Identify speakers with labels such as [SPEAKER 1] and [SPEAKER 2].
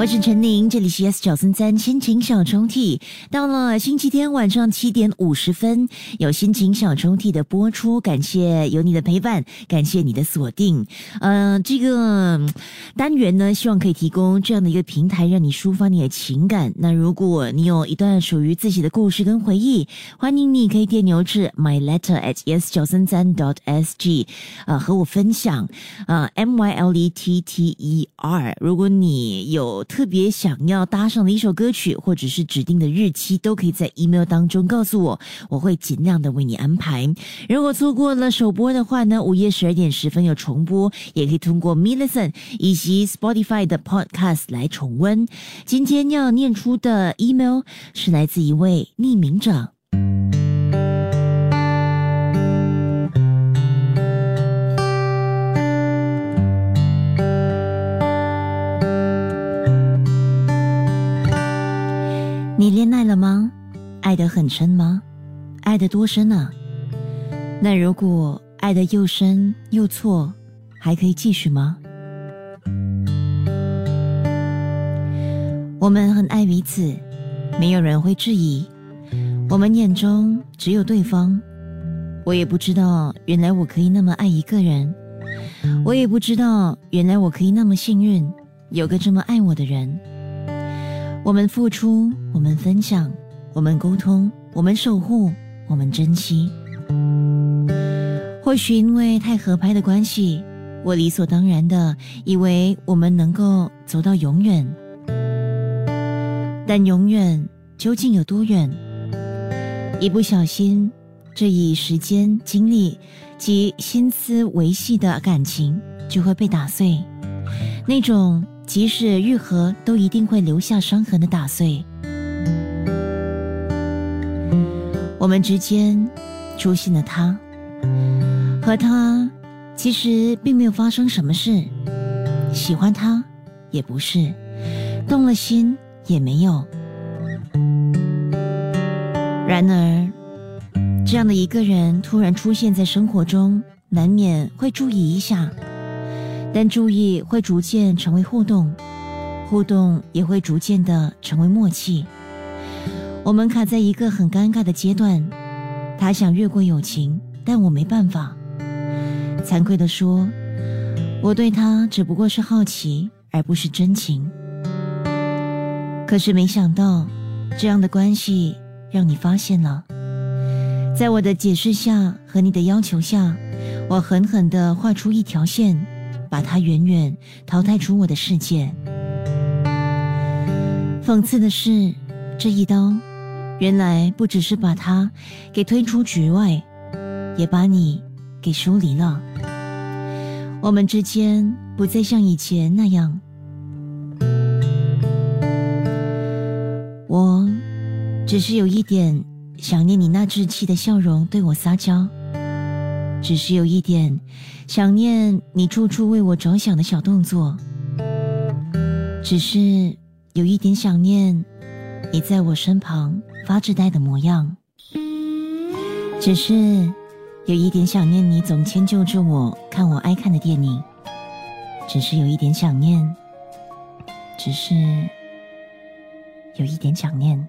[SPEAKER 1] 我是陈宁，这里是 S 九三三心情小抽屉。到了星期天晚上七点五十分，有心情小抽屉的播出，感谢有你的陪伴，感谢你的锁定。呃，这个单元呢，希望可以提供这样的一个平台，让你抒发你的情感。那如果你有一段属于自己的故事跟回忆，欢迎你可以电邮至 my letter at s 九三三 dot s g，呃，和我分享。呃，m y l e t t e r。如果你有特别想要搭上的一首歌曲，或者是指定的日期，都可以在 email 当中告诉我，我会尽量的为你安排。如果错过了首播的话呢，午夜十二点十分有重播，也可以通过 m i l l i c e n 以及 Spotify 的 Podcast 来重温。今天要念出的 email 是来自一位匿名者。爱了吗？爱得很深吗？爱得多深啊？那如果爱得又深又错，还可以继续吗？我们很爱彼此，没有人会质疑。我们眼中只有对方。我也不知道，原来我可以那么爱一个人。我也不知道，原来我可以那么幸运，有个这么爱我的人。我们付出，我们分享，我们沟通，我们守护，我们珍惜。或许因为太合拍的关系，我理所当然的以为我们能够走到永远。但永远究竟有多远？一不小心，这以时间、精力及心思维系的感情就会被打碎。那种。即使愈合，都一定会留下伤痕的打碎。我们之间出现了他，和他其实并没有发生什么事，喜欢他也不是，动了心也没有。然而，这样的一个人突然出现在生活中，难免会注意一下。但注意会逐渐成为互动，互动也会逐渐的成为默契。我们卡在一个很尴尬的阶段，他想越过友情，但我没办法。惭愧的说，我对他只不过是好奇，而不是真情。可是没想到，这样的关系让你发现了。在我的解释下和你的要求下，我狠狠地画出一条线。把他远远淘汰出我的世界。讽刺的是，这一刀，原来不只是把他给推出局外，也把你给疏离了。我们之间不再像以前那样。我只是有一点想念你那稚气的笑容，对我撒娇。只是有一点想念你处处为我着想的小动作，只是有一点想念你在我身旁发着呆的模样，只是有一点想念你总迁就着我看我爱看的电影，只是有一点想念，只是有一点想念。